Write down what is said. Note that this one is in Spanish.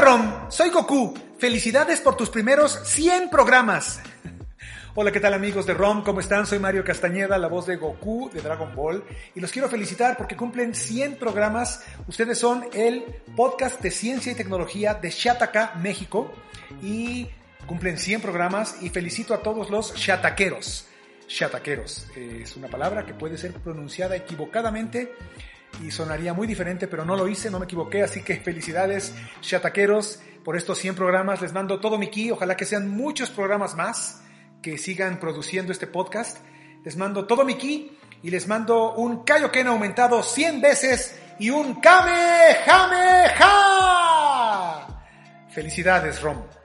Hola Rom, soy Goku. Felicidades por tus primeros 100 programas. Hola, ¿qué tal amigos de ROM? ¿Cómo están? Soy Mario Castañeda, la voz de Goku de Dragon Ball. Y los quiero felicitar porque cumplen 100 programas. Ustedes son el podcast de ciencia y tecnología de Shataka, México. Y cumplen 100 programas y felicito a todos los shataqueros. Shataqueros es una palabra que puede ser pronunciada equivocadamente y sonaría muy diferente, pero no lo hice, no me equivoqué, así que felicidades, shataqueros, por estos 100 programas. Les mando todo mi ki, ojalá que sean muchos programas más que sigan produciendo este podcast. Les mando todo mi ki y les mando un Kaioken aumentado 100 veces y un Kamehameha. Felicidades, Rom.